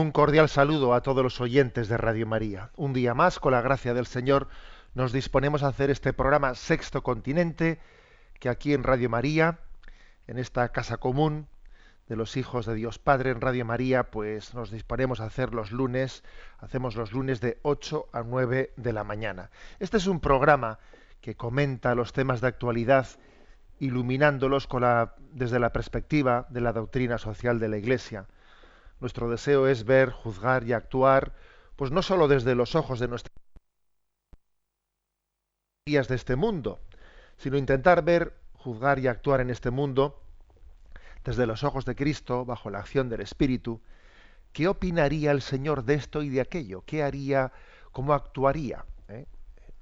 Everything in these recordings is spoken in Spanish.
Un cordial saludo a todos los oyentes de Radio María. Un día más, con la gracia del Señor, nos disponemos a hacer este programa Sexto Continente, que aquí en Radio María, en esta casa común de los hijos de Dios Padre en Radio María, pues nos disponemos a hacer los lunes, hacemos los lunes de 8 a 9 de la mañana. Este es un programa que comenta los temas de actualidad, iluminándolos con la- desde la perspectiva de la doctrina social de la Iglesia. Nuestro deseo es ver, juzgar y actuar, pues no sólo desde los ojos de nuestras de este mundo, sino intentar ver, juzgar y actuar en este mundo desde los ojos de Cristo, bajo la acción del Espíritu. ¿Qué opinaría el Señor de esto y de aquello? ¿Qué haría? ¿Cómo actuaría? ¿Eh?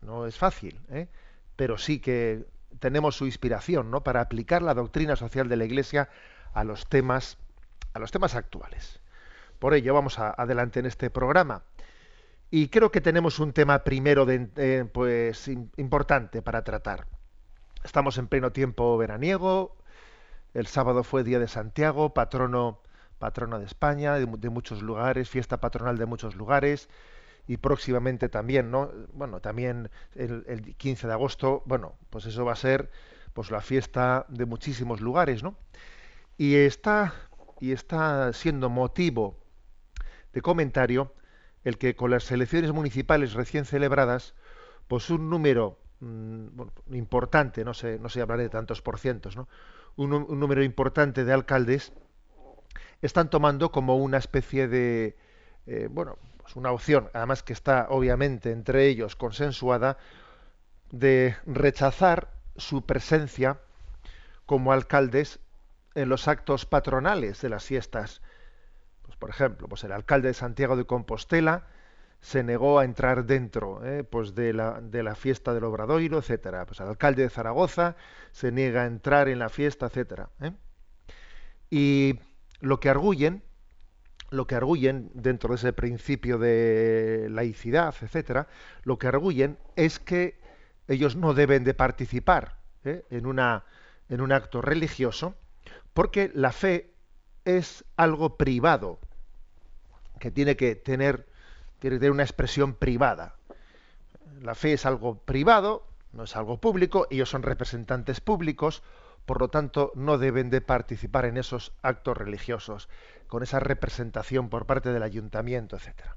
No es fácil, ¿eh? pero sí que tenemos su inspiración ¿no? para aplicar la doctrina social de la Iglesia a los temas, a los temas actuales. Por ello vamos adelante en este programa. Y creo que tenemos un tema primero eh, pues, im- importante para tratar. Estamos en pleno tiempo veraniego. El sábado fue Día de Santiago, patrono, patrono de España, de muchos lugares, fiesta patronal de muchos lugares. Y próximamente también, ¿no? Bueno, también el, el 15 de agosto, bueno, pues eso va a ser pues la fiesta de muchísimos lugares, ¿no? Y está, y está siendo motivo de comentario el que con las elecciones municipales recién celebradas, pues un número mm, importante, no sé, no sé hablar de tantos por cientos, ¿no? Un número importante de alcaldes están tomando como una especie de, eh, bueno, pues una opción, además que está obviamente entre ellos consensuada, de rechazar su presencia como alcaldes en los actos patronales de las fiestas. Pues, por ejemplo, pues el alcalde de Santiago de Compostela se negó a entrar dentro eh, pues de, la, de la fiesta del Obradoiro, etcétera. Pues el alcalde de Zaragoza se niega a entrar en la fiesta, etcétera. ¿eh? Y lo que arguyen, lo que arguyen dentro de ese principio de laicidad, etcétera, lo que arguyen es que ellos no deben de participar ¿eh? en, una, en un acto religioso porque la fe es algo privado, que tiene que tener, tiene que tener una expresión privada. La fe es algo privado, no es algo público, ellos son representantes públicos, por lo tanto no deben de participar en esos actos religiosos, con esa representación por parte del ayuntamiento, etcétera.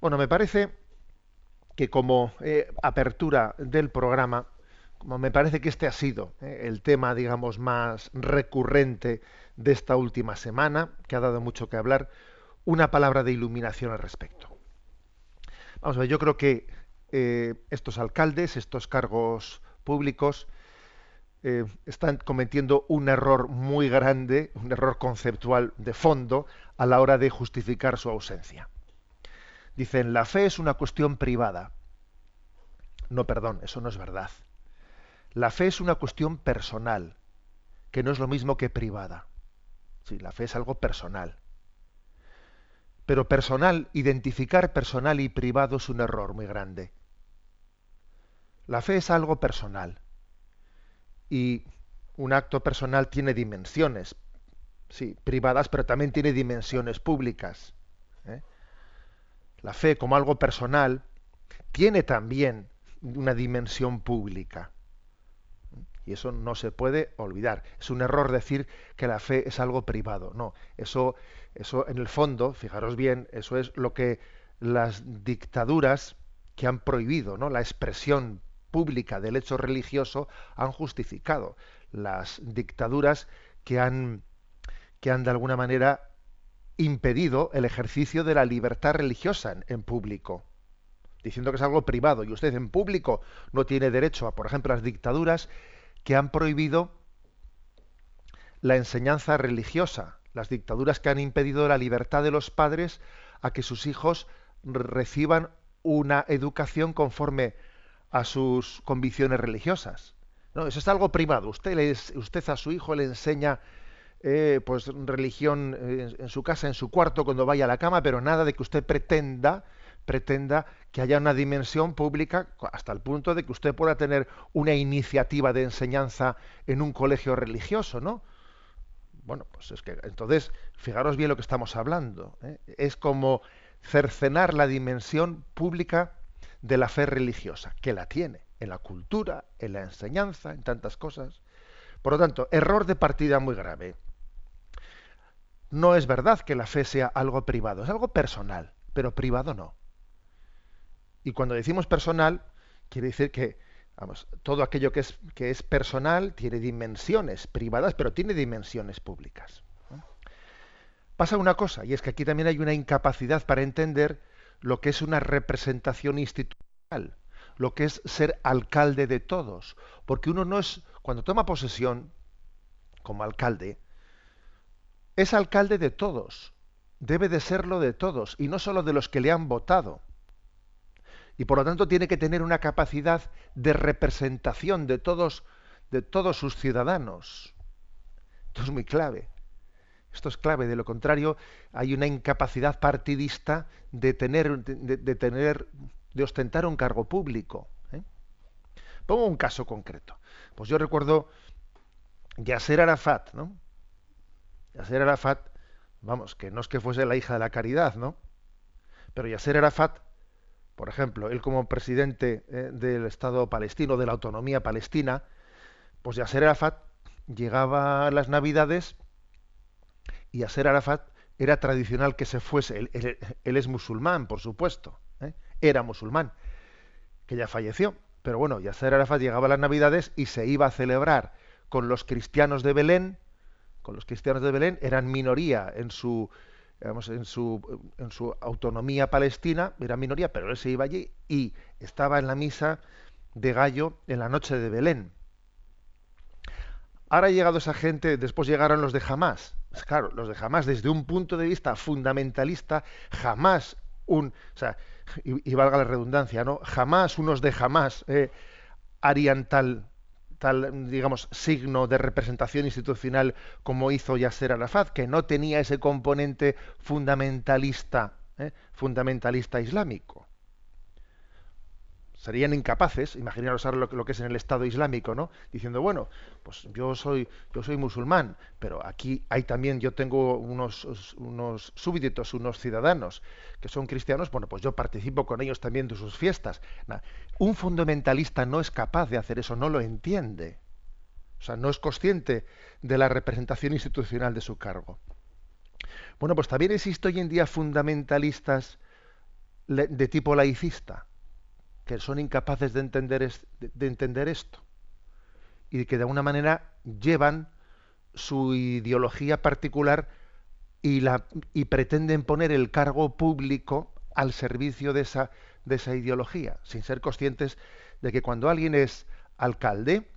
Bueno, me parece que como eh, apertura del programa, me parece que este ha sido eh, el tema, digamos, más recurrente de esta última semana, que ha dado mucho que hablar, una palabra de iluminación al respecto. Vamos a ver, yo creo que eh, estos alcaldes, estos cargos públicos, eh, están cometiendo un error muy grande, un error conceptual de fondo a la hora de justificar su ausencia. Dicen, la fe es una cuestión privada. No, perdón, eso no es verdad. La fe es una cuestión personal, que no es lo mismo que privada. Sí, la fe es algo personal. Pero personal, identificar personal y privado es un error muy grande. La fe es algo personal. Y un acto personal tiene dimensiones, sí, privadas, pero también tiene dimensiones públicas. ¿eh? La fe como algo personal tiene también una dimensión pública. Y eso no se puede olvidar. Es un error decir que la fe es algo privado. No, eso, eso en el fondo, fijaros bien, eso es lo que las dictaduras que han prohibido ¿no? la expresión pública del hecho religioso han justificado las dictaduras que han, que han de alguna manera impedido el ejercicio de la libertad religiosa en, público, diciendo que es algo privado y usted en público no tiene derecho a, por ejemplo, las dictaduras que han prohibido la enseñanza religiosa, las dictaduras que han impedido la libertad de los padres a que sus hijos reciban una educación conforme a sus convicciones religiosas. No, eso es algo privado. Usted, le, usted a su hijo le enseña eh, pues religión eh, en su casa, en su cuarto, cuando vaya a la cama, pero nada de que usted pretenda pretenda que haya una dimensión pública hasta el punto de que usted pueda tener una iniciativa de enseñanza en un colegio religioso, ¿no? Bueno, pues es que entonces, fijaros bien lo que estamos hablando. ¿eh? Es como cercenar la dimensión pública de la fe religiosa, que la tiene en la cultura, en la enseñanza, en tantas cosas. Por lo tanto, error de partida muy grave no es verdad que la fe sea algo privado, es algo personal, pero privado no. Y cuando decimos personal, quiere decir que vamos, todo aquello que es, que es personal tiene dimensiones privadas, pero tiene dimensiones públicas. Pasa una cosa, y es que aquí también hay una incapacidad para entender lo que es una representación institucional, lo que es ser alcalde de todos, porque uno no es, cuando toma posesión como alcalde, es alcalde de todos, debe de serlo de todos, y no solo de los que le han votado. Y por lo tanto tiene que tener una capacidad de representación de todos, de todos sus ciudadanos. Esto es muy clave. Esto es clave. De lo contrario, hay una incapacidad partidista de tener, de, tener, de ostentar un cargo público. ¿eh? Pongo un caso concreto. Pues yo recuerdo Yasser Arafat, ¿no? Yasser Arafat, vamos, que no es que fuese la hija de la caridad, ¿no? Pero Yasser Arafat, por ejemplo, él como presidente eh, del Estado palestino, de la autonomía palestina, pues Yasser Arafat llegaba a las Navidades y Yasser Arafat era tradicional que se fuese. Él, es musulmán, por supuesto. ¿eh? Era musulmán, que ya falleció. Pero bueno, Yasser Arafat llegaba a las Navidades y se iba a celebrar con los cristianos de Belén con los cristianos de Belén, eran minoría en su, en su, en su autonomía palestina, era minoría, pero él se iba allí y estaba en la misa de Gallo en la noche de Belén. Ahora ha llegado esa gente, después llegaron los de Hamas. Pues claro, los de Hamas, desde un punto de vista fundamentalista, jamás un, o sea, y, valga la redundancia, ¿no? Jamás unos de Hamas eh, tal, digamos, signo de representación institucional como hizo Yasser Arafat, que no tenía ese componente fundamentalista, ¿eh? fundamentalista islámico. Serían incapaces, imaginaros ahora lo, que es en el Estado Islámico, ¿no? Diciendo, bueno, pues yo soy, yo soy musulmán, pero aquí hay también, yo tengo unos, unos súbditos, unos ciudadanos que son cristianos, bueno, pues yo participo con ellos también de sus fiestas. Un fundamentalista no es capaz de hacer eso, no lo entiende. O sea, no es consciente de la representación institucional de su cargo. Bueno, pues también existe hoy en día fundamentalistas de tipo laicista, que son incapaces de entender, de entender esto y que de alguna manera llevan su ideología particular y, la, y pretenden poner el cargo público al servicio de esa, de esa ideología, sin ser conscientes de que cuando alguien es alcalde,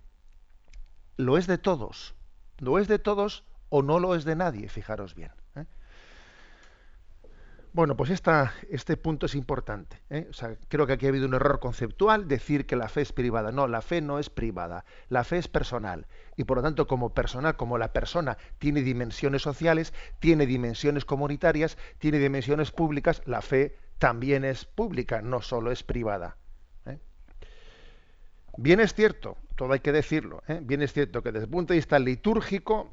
lo es de todos, lo es de todos o no lo es de nadie, fijaros bien. Bueno, pues esta, este punto es importante. ¿eh? O sea, creo que aquí ha habido un error conceptual decir que la fe es privada. No, la fe no es privada. La fe es personal. Y por lo tanto, como personal, como la persona tiene dimensiones sociales, tiene dimensiones comunitarias, tiene dimensiones públicas, la fe también es pública, no solo es privada. ¿eh? Bien es cierto, todo hay que decirlo, ¿eh? bien es cierto que desde el punto de vista litúrgico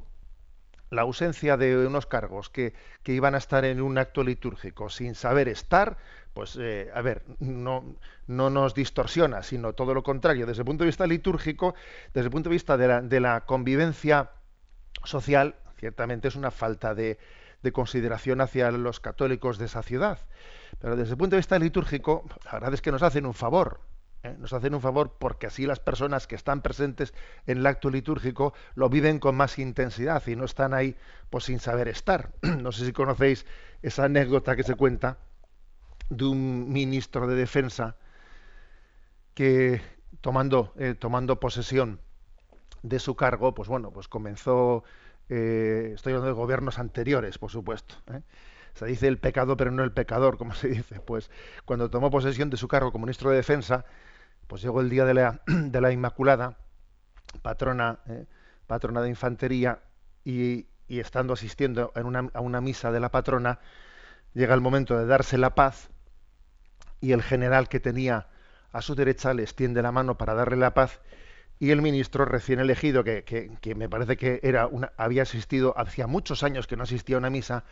la ausencia de unos cargos que, iban a estar en un acto litúrgico sin saber estar, pues, eh, a ver, no, no nos distorsiona, sino todo lo contrario. Desde el punto de vista litúrgico, desde el punto de vista de la, de la convivencia social, ciertamente es una falta de, de consideración hacia los católicos de esa ciudad. Pero desde el punto de vista litúrgico, la verdad es que nos hacen un favor. ¿Eh? Nos hacen un favor porque así las personas que están presentes en el acto litúrgico lo viven con más intensidad y no están ahí pues, sin saber estar. no sé si conocéis esa anécdota que se cuenta de un ministro de defensa que tomando, eh, tomando posesión de su cargo, pues bueno, pues comenzó eh, estoy hablando de gobiernos anteriores, por supuesto. Se dice el pecado, pero no el pecador, como se dice. Pues cuando tomó posesión de su cargo como ministro de Defensa, pues llegó el día de la, de la Inmaculada, patrona, ¿eh? patrona de infantería, y, estando asistiendo en una, a una misa de la patrona, llega el momento de darse la paz, y el general que tenía a su derecha le extiende la mano para darle la paz, y el ministro recién elegido, que, que, me parece que era una, había asistido, hacía muchos años que no asistía a una misa,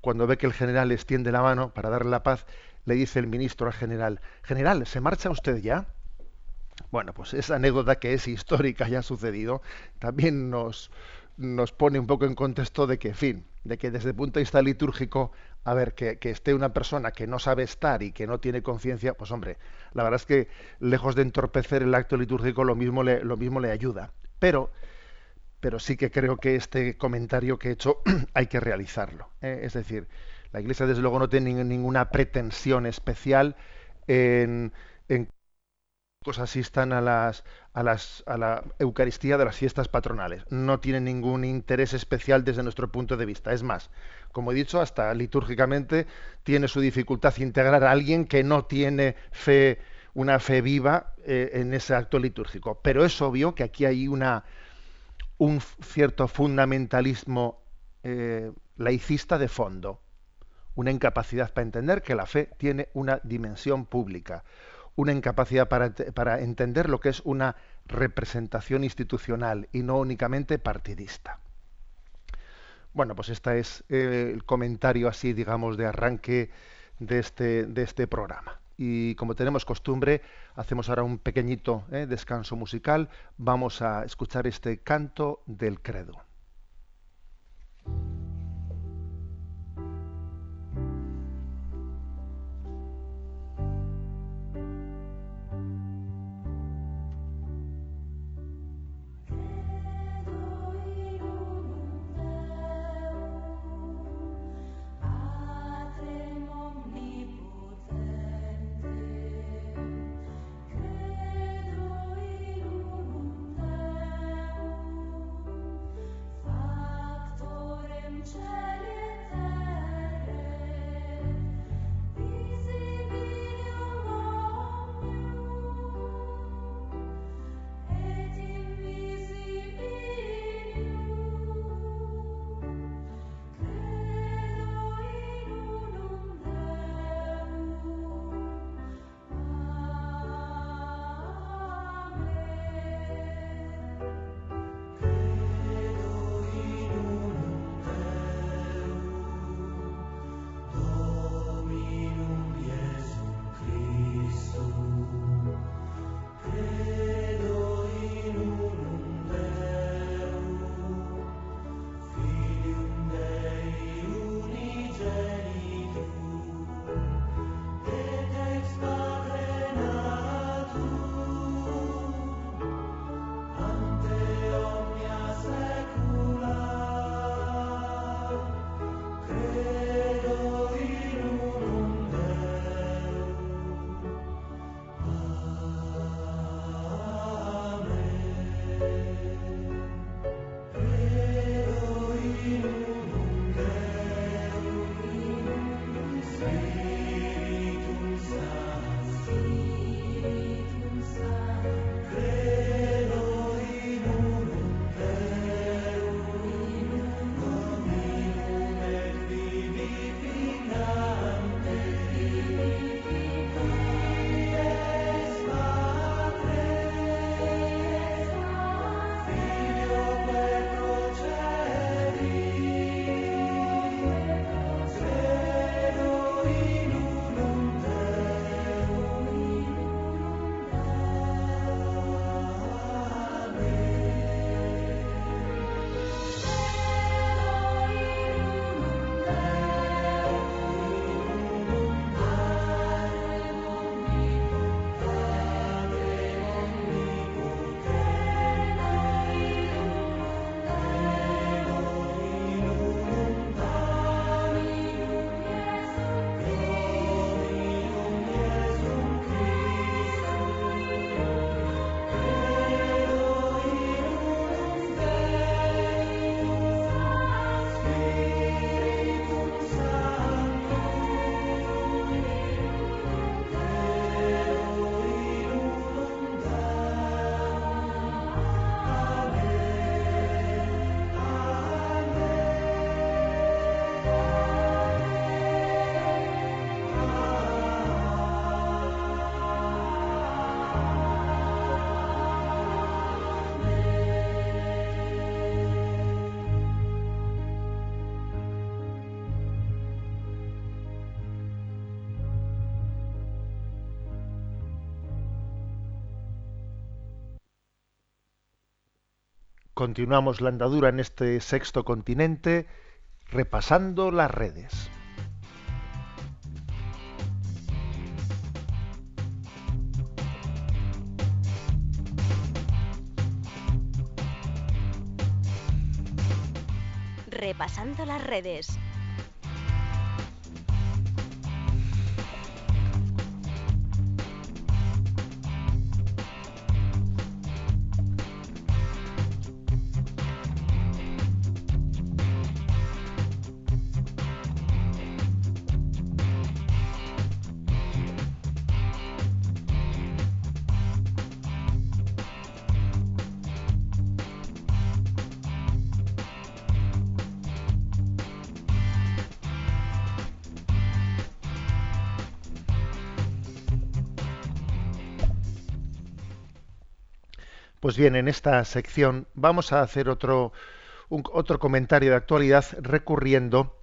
cuando ve que el general extiende la mano para darle la paz, le dice el ministro al general, General, ¿se marcha usted ya? Bueno, pues esa anécdota que es histórica, ya ha sucedido, también nos, nos pone un poco en contexto de que, en fin, de que desde el punto de vista litúrgico, a ver, que, esté una persona que no sabe estar y que no tiene conciencia, pues hombre, la verdad es que lejos de entorpecer el acto litúrgico, lo mismo le, lo mismo le ayuda. Pero, pero sí que creo que este comentario que he hecho hay que realizarlo. ¿eh? Es decir, la Iglesia desde luego no tiene ninguna pretensión especial en, en asistan a las, a las a la Eucaristía de las fiestas patronales. No tienen ningún interés especial desde nuestro punto de vista. Es más, como he dicho, hasta litúrgicamente tiene su dificultad integrar a alguien que no tiene fe, una fe viva eh, en ese acto litúrgico. Pero es obvio que aquí hay una un cierto fundamentalismo eh, laicista de fondo, una incapacidad para entender que la fe tiene una dimensión pública, una incapacidad para, entender lo que es una representación institucional y no únicamente partidista. Bueno, pues este es eh, el comentario así, digamos, de arranque de este, de este programa. Y como tenemos costumbre, hacemos ahora un pequeñito eh, descanso musical. Vamos a escuchar este canto del credo. Continuamos la andadura en este sexto continente repasando las redes. Repasando las redes. Pues bien, en esta sección vamos a hacer otro, otro comentario de actualidad recurriendo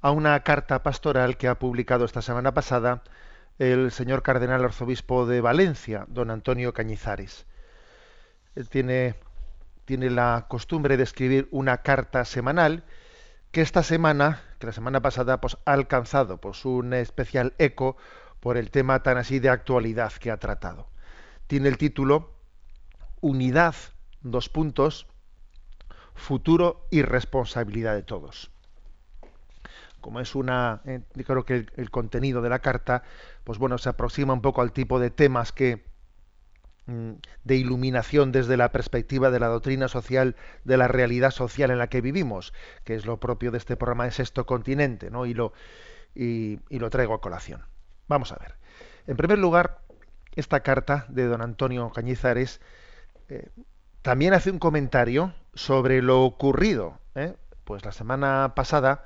a una carta pastoral que ha publicado esta semana pasada el señor cardenal arzobispo de Valencia, don Antonio Cañizares. Él tiene, tiene la costumbre de escribir una carta semanal que esta semana, que la semana pasada, pues, ha alcanzado pues, un especial eco por el tema tan así de actualidad que ha tratado. Tiene el título unidad, dos puntos, futuro y responsabilidad de todos. Como es una, eh, creo que el, contenido de la carta, pues bueno, se aproxima un poco al tipo de temas que mm, de iluminación desde la perspectiva de la doctrina social, de la realidad social en la que vivimos, que es lo propio de este programa de Sexto Continente, ¿no? Y lo, y lo traigo a colación. Vamos a ver. En primer lugar, esta carta de don Antonio Cañizares eh, también hace un comentario sobre lo ocurrido, ¿eh? pues la semana pasada,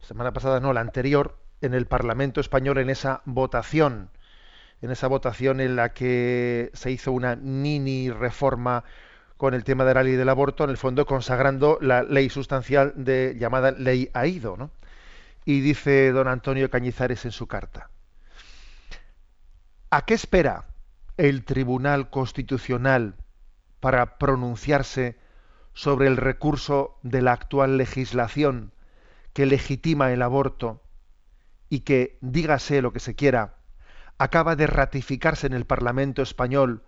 semana pasada no, la anterior, en el Parlamento español en esa votación, en esa votación en la que se hizo una mini reforma con el tema de la ley del aborto, en el fondo consagrando la ley sustancial de llamada ley AIDO, ¿no? Y dice don Antonio Cañizares en su carta: ¿A qué espera el Tribunal Constitucional para pronunciarse sobre el recurso de la actual legislación que legitima el aborto y que, dígase lo que se quiera, acaba de ratificarse en el Parlamento español,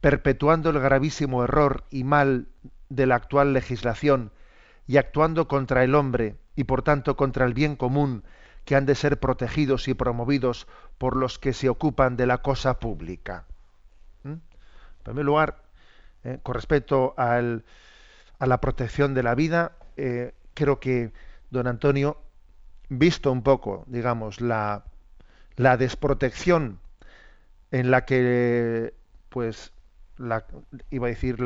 perpetuando el gravísimo error y mal de la actual legislación y actuando contra el hombre y por tanto contra el bien común que han de ser protegidos y promovidos por los que se ocupan de la cosa pública. ¿Mm? En primer lugar, eh, con respecto a la protección de la vida, eh, creo que don Antonio, visto un poco, digamos, la, desprotección en la que, pues, iba a decir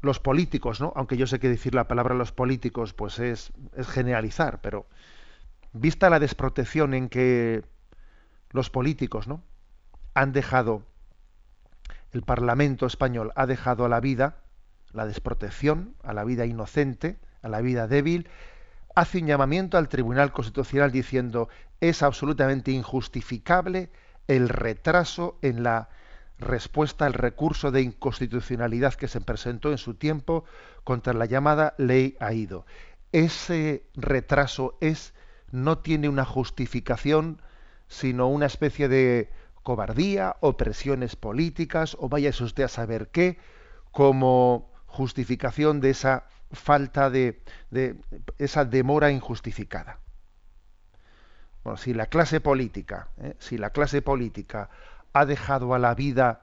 los políticos, ¿no? Aunque yo sé que decir la palabra los políticos, pues es, es generalizar, pero vista la desprotección en que los políticos, ¿no? Han dejado el Parlamento español ha dejado a la vida, la desprotección, a la vida inocente, a la vida débil, hace un llamamiento al Tribunal Constitucional diciendo es absolutamente injustificable el retraso en la respuesta al recurso de inconstitucionalidad que se presentó en su tiempo contra la llamada ley AIDO. Ese retraso es no tiene una justificación, sino una especie de cobardía o presiones políticas o váyase usted a saber qué como justificación de esa falta de, esa demora injustificada. Bueno, si la clase política, ¿eh? si la clase política ha dejado a la vida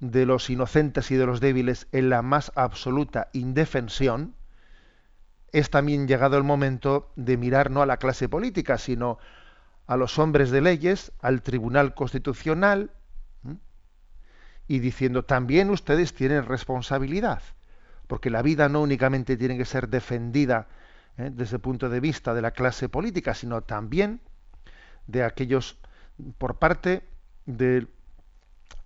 de los inocentes y de los débiles en la más absoluta indefensión, es también llegado el momento de mirar no a la clase política, sino a los hombres de leyes, al Tribunal Constitucional, y diciendo también ustedes tienen responsabilidad, porque la vida no únicamente tiene que ser defendida ¿eh? desde el punto de vista de la clase política, sino también de aquellos por parte de,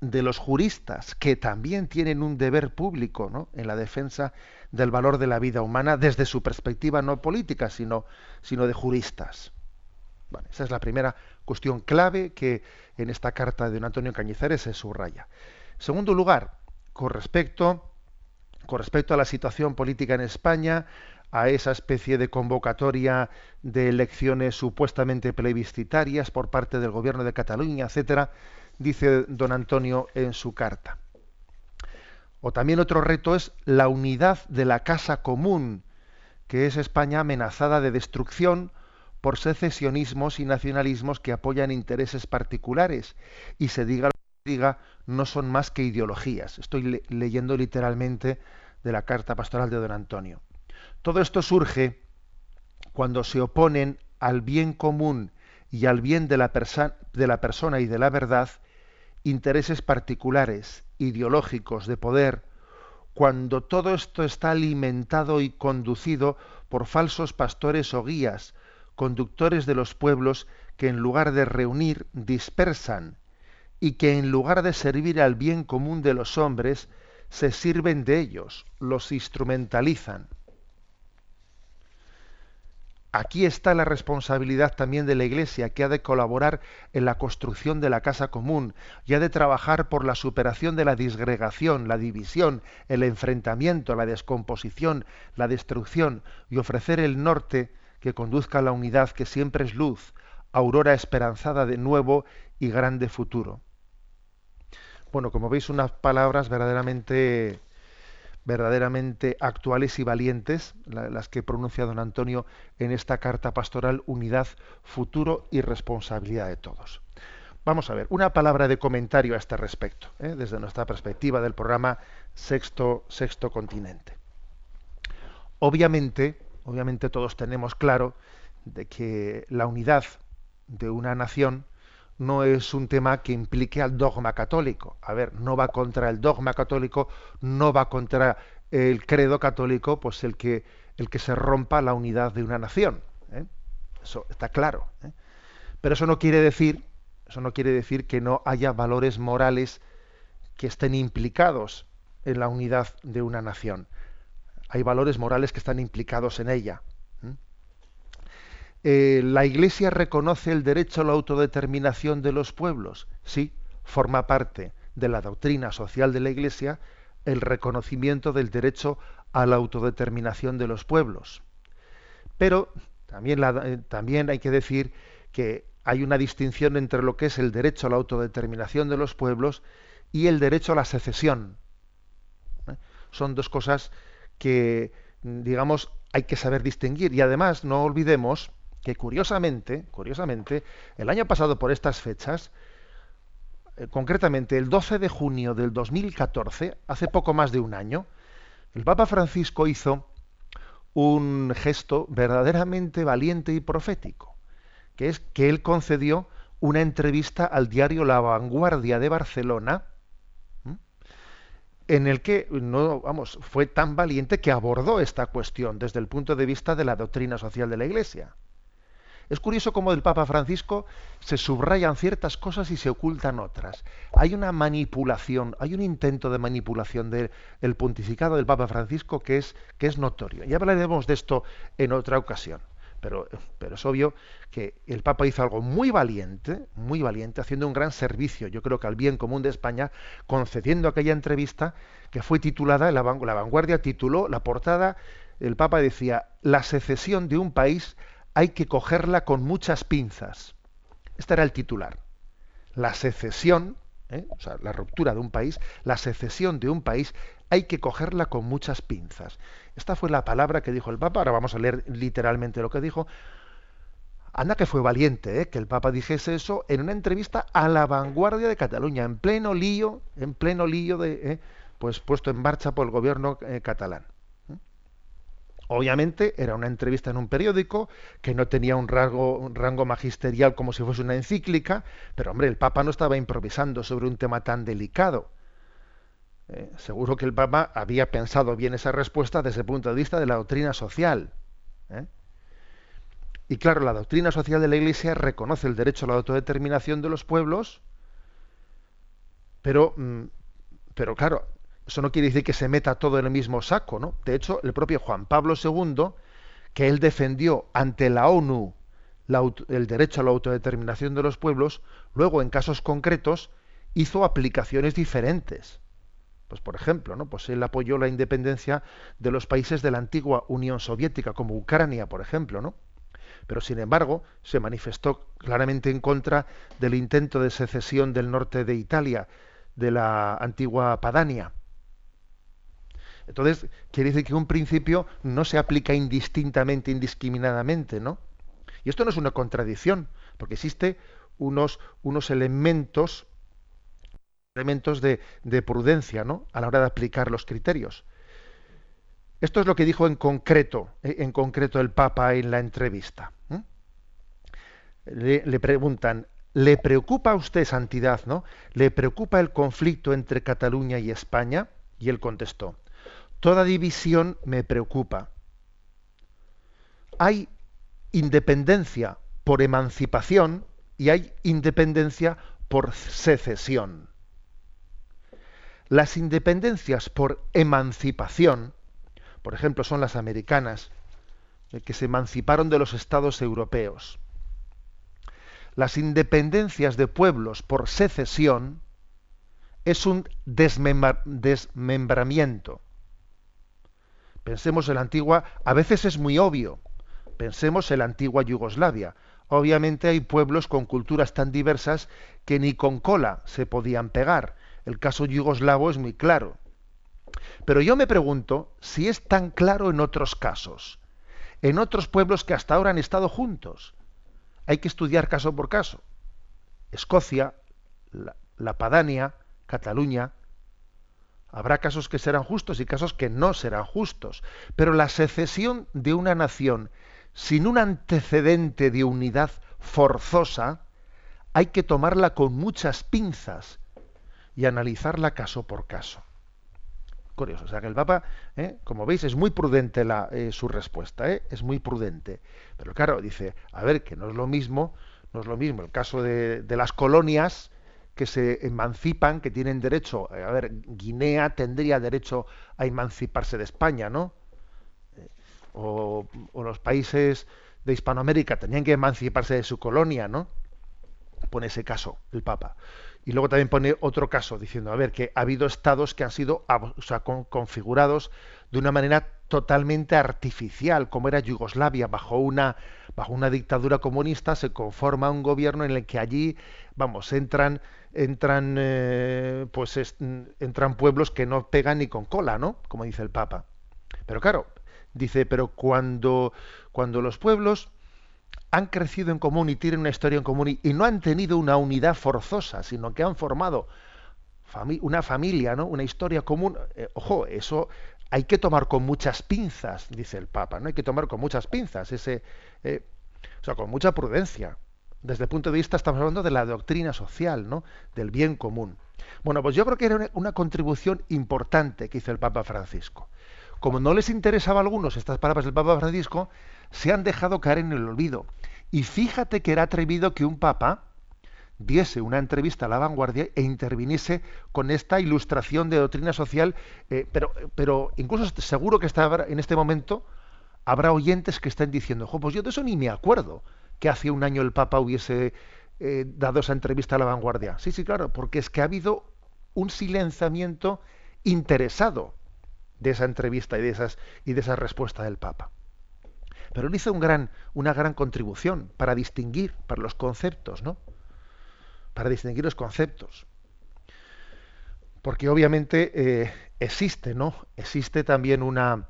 de los juristas que también tienen un deber público ¿no? en la defensa del valor de la vida humana desde su perspectiva no política, sino, sino de juristas esa es la primera cuestión clave que en esta carta de don Antonio Cañizares se subraya. Segundo lugar, con respecto con respecto a la situación política en España, a esa especie de convocatoria de elecciones supuestamente plebiscitarias por parte del gobierno de Cataluña, etcétera, dice don Antonio en su carta. O también otro reto es la unidad de la casa común, que es España amenazada de destrucción por secesionismos y nacionalismos que apoyan intereses particulares y se diga lo que diga no son más que ideologías. Estoy leyendo literalmente de la carta pastoral de don Antonio. Todo esto surge cuando se oponen al bien común y al bien de la, de la persona y de la verdad intereses particulares, ideológicos, de poder, cuando todo esto está alimentado y conducido por falsos pastores o guías, conductores de los pueblos que en lugar de reunir dispersan y que en lugar de servir al bien común de los hombres, se sirven de ellos, los instrumentalizan. Aquí está la responsabilidad también de la Iglesia, que ha de colaborar en la construcción de la casa común y ha de trabajar por la superación de la disgregación, la división, el enfrentamiento, la descomposición, la destrucción y ofrecer el norte que conduzca a la unidad que siempre es luz, aurora esperanzada de nuevo y grande futuro. Bueno, como veis, unas palabras verdaderamente verdaderamente actuales y valientes, las que pronuncia don Antonio en esta carta pastoral, unidad, futuro y responsabilidad de todos. Vamos a ver, una palabra de comentario a este respecto, ¿eh? desde nuestra perspectiva del programa Sexto, Sexto Continente. Obviamente, obviamente todos tenemos claro de que la unidad de una nación no es un tema que implique al dogma católico. A ver, no va contra el dogma católico, no va contra el credo católico, pues el que, el que se rompa la unidad de una nación. ¿eh? Eso está claro. ¿eh? Pero eso no quiere decir, eso no quiere decir que no haya valores morales que estén implicados en la unidad de una nación. Hay valores morales que están implicados en ella. Eh, ¿La Iglesia reconoce el derecho a la autodeterminación de los pueblos? Sí, forma parte de la doctrina social de la Iglesia el reconocimiento del derecho a la autodeterminación de los pueblos. Pero también, eh, hay que decir que hay una distinción entre lo que es el derecho a la autodeterminación de los pueblos y el derecho a la secesión. ¿eh? Son dos cosas que, digamos, hay que saber distinguir. Y además, no olvidemos que curiosamente, curiosamente, el año pasado por estas fechas, eh, concretamente el 12 de junio del 2014, hace poco más de un año, el Papa Francisco hizo un gesto verdaderamente valiente y profético, que es que él concedió una entrevista al diario La Vanguardia de Barcelona, en el que no, vamos, fue tan valiente que abordó esta cuestión desde el punto de vista de la doctrina social de la Iglesia. Es curioso cómo del Papa Francisco se subrayan ciertas cosas y se ocultan otras. Hay una manipulación, hay un intento de manipulación del pontificado del Papa Francisco que es, que es notorio. Ya hablaremos de esto en otra ocasión. Pero, pero, es obvio que el Papa hizo algo muy valiente, muy valiente, haciendo un gran servicio, yo creo que al bien común de España, concediendo aquella entrevista que fue titulada, la, vanguardia tituló la portada, el Papa decía, la secesión de un país hay que cogerla con muchas pinzas. Este era el titular. La secesión, ¿eh? o sea, la ruptura de un país, la secesión de un país, hay que cogerla con muchas pinzas. Esta fue la palabra que dijo el Papa. Ahora vamos a leer literalmente lo que dijo. Anda que fue valiente ¿eh? que el Papa dijese eso en una entrevista a la vanguardia de Cataluña, en pleno lío, en pleno lío de, ¿eh? pues puesto en marcha por el gobierno catalán. Obviamente era una entrevista en un periódico que no tenía un rango, un rango, magisterial como si fuese una encíclica, pero hombre, el Papa no estaba improvisando sobre un tema tan delicado. Eh, seguro que el Papa había pensado bien esa respuesta desde el punto de vista de la doctrina social. ¿eh? Y claro, la doctrina social de la Iglesia reconoce el derecho a la autodeterminación de los pueblos, pero, mm, pero claro, eso no quiere decir que se meta todo en el mismo saco, ¿no? De hecho, el propio Juan Pablo II, que él defendió ante la ONU el derecho a la autodeterminación de los pueblos, luego en casos concretos hizo aplicaciones diferentes. Pues por ejemplo, ¿no? Pues él apoyó la independencia de los países de la antigua Unión Soviética, como Ucrania, por ejemplo, ¿no? Pero sin embargo, se manifestó claramente en contra del intento de secesión del norte de Italia, de la antigua Padania. Entonces, quiere decir que un principio no se aplica indistintamente, indiscriminadamente, ¿no? Y esto no es una contradicción, porque existe unos, unos elementos elementos de, prudencia ¿no? a la hora de aplicar los criterios. Esto es lo que dijo en concreto, eh, en concreto el Papa en la entrevista. Le, le, preguntan, ¿le preocupa a usted, Santidad, no? ¿Le preocupa el conflicto entre Cataluña y España? Y él contestó, toda división me preocupa. Hay independencia por emancipación y hay independencia por secesión. Las independencias por emancipación, por ejemplo, son las americanas, eh, que se emanciparon de los estados europeos. Las independencias de pueblos por secesión es un desmembramiento. Pensemos en la antigua, a veces es muy obvio, pensemos en la antigua Yugoslavia. Obviamente hay pueblos con culturas tan diversas que ni con cola se podían pegar el caso yugoslavo es muy claro. Pero yo me pregunto si es tan claro en otros casos, en otros pueblos que hasta ahora han estado juntos. Hay que estudiar caso por caso. Escocia, la, la Padania, Cataluña. Habrá casos que serán justos y casos que no serán justos. Pero la secesión de una nación sin un antecedente de unidad forzosa hay que tomarla con muchas pinzas y analizarla caso por caso. Curioso, o sea que el Papa, ¿eh? como veis, es muy prudente la, eh, su respuesta, ¿eh? es muy prudente. Pero claro, dice, a ver, que no es lo mismo, no es lo mismo el caso de, las colonias que se emancipan, que tienen derecho, a ver, Guinea tendría derecho a emanciparse de España, ¿no? O, o, los países de Hispanoamérica tenían que emanciparse de su colonia, ¿no? Pone ese caso el Papa. Y luego también pone otro caso diciendo, a ver, que ha habido estados que han sido configurados de una manera totalmente artificial, como era Yugoslavia, bajo una, bajo una dictadura comunista se conforma un gobierno en el que allí, vamos, entran, entran, eh, pues entran pueblos que no pegan ni con cola, ¿no? Como dice el Papa. Pero claro, dice, pero cuando, cuando los pueblos han crecido en común y tienen una historia en común y, no han tenido una unidad forzosa, sino que han formado una familia, ¿no? Una historia común. Eh, ojo, eso hay que tomar con muchas pinzas, dice el Papa, ¿no? Hay que tomar con muchas pinzas, ese, eh, o sea, con mucha prudencia. Desde el punto de vista, estamos hablando de la doctrina social, ¿no? Del bien común. Bueno, pues yo creo que era una contribución importante que hizo el Papa Francisco. Como no les interesaba a algunos estas palabras del Papa Francisco, se han dejado caer en el olvido. Y fíjate que era atrevido que un papa diese una entrevista a la vanguardia e interviniese con esta ilustración de doctrina social, eh, pero, pero incluso seguro que está en este momento habrá oyentes que estén diciendo, pues yo de eso ni me acuerdo, que hace un año el Papa hubiese eh, dado esa entrevista a la vanguardia. Sí, sí, claro, porque es que ha habido un silenciamiento interesado de esa entrevista y de, esas, y de esa respuesta del Papa. Pero él hizo gran, una gran contribución para distinguir, para los conceptos, ¿no? Para distinguir los conceptos. Porque obviamente eh, existe, ¿no? Existe también una,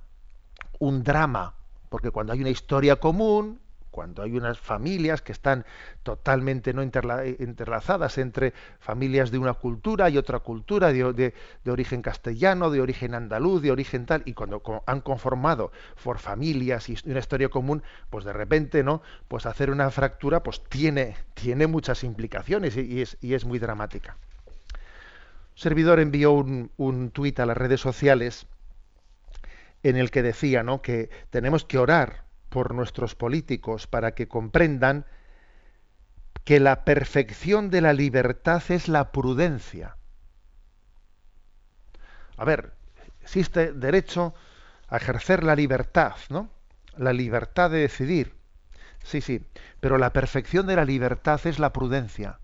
un drama, porque cuando hay una historia común, cuando hay unas familias que están totalmente no interlazadas entre familias de una cultura y otra cultura, de, origen castellano, de origen andaluz, de origen tal, y cuando han conformado por familias y una historia común, pues de repente, ¿no? Pues hacer una fractura, pues tiene, tiene muchas implicaciones y, es, muy dramática. Servidor envió un, un tuit a las redes sociales en el que decía, ¿no? Que tenemos que orar por nuestros políticos para que comprendan que la perfección de la libertad es la prudencia. A ver, existe derecho a ejercer la libertad, ¿no? La libertad de decidir. Sí, sí, pero la perfección de la libertad es la prudencia.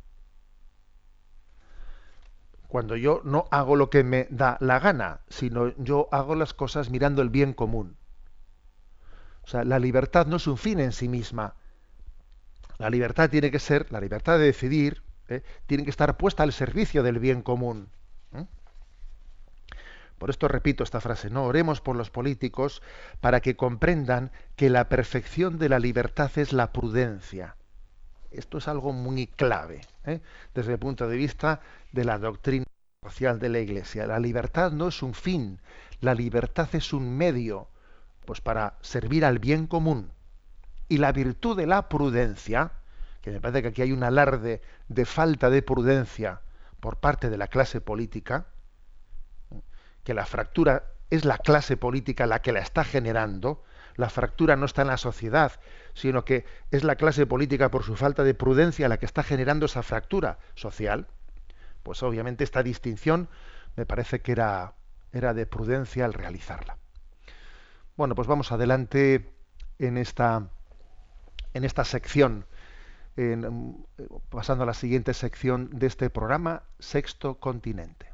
cuando yo no hago lo que me da la gana, sino yo hago las cosas mirando el bien común. O sea, la libertad no es un fin en sí misma. La libertad tiene que ser, la libertad de decidir, ¿eh? tiene que estar puesta al servicio del bien común. ¿eh? Por esto repito esta frase, no oremos por los políticos para que comprendan que la perfección de la libertad es la prudencia. Esto es algo muy clave ¿eh? desde el punto de vista de la doctrina social de la Iglesia. La libertad no es un fin, la libertad es un medio pues para servir al bien común. Y la virtud de la prudencia, que me parece que aquí hay un alarde de falta de prudencia por parte de la clase política, que la fractura es la clase política la que la está generando, la fractura no está en la sociedad, sino que es la clase política por su falta de prudencia la que está generando esa fractura social, pues obviamente esta distinción me parece que era, era de prudencia al realizarla. Bueno, pues vamos adelante en esta, en esta sección, pasando a la siguiente sección de este programa, Sexto Continente.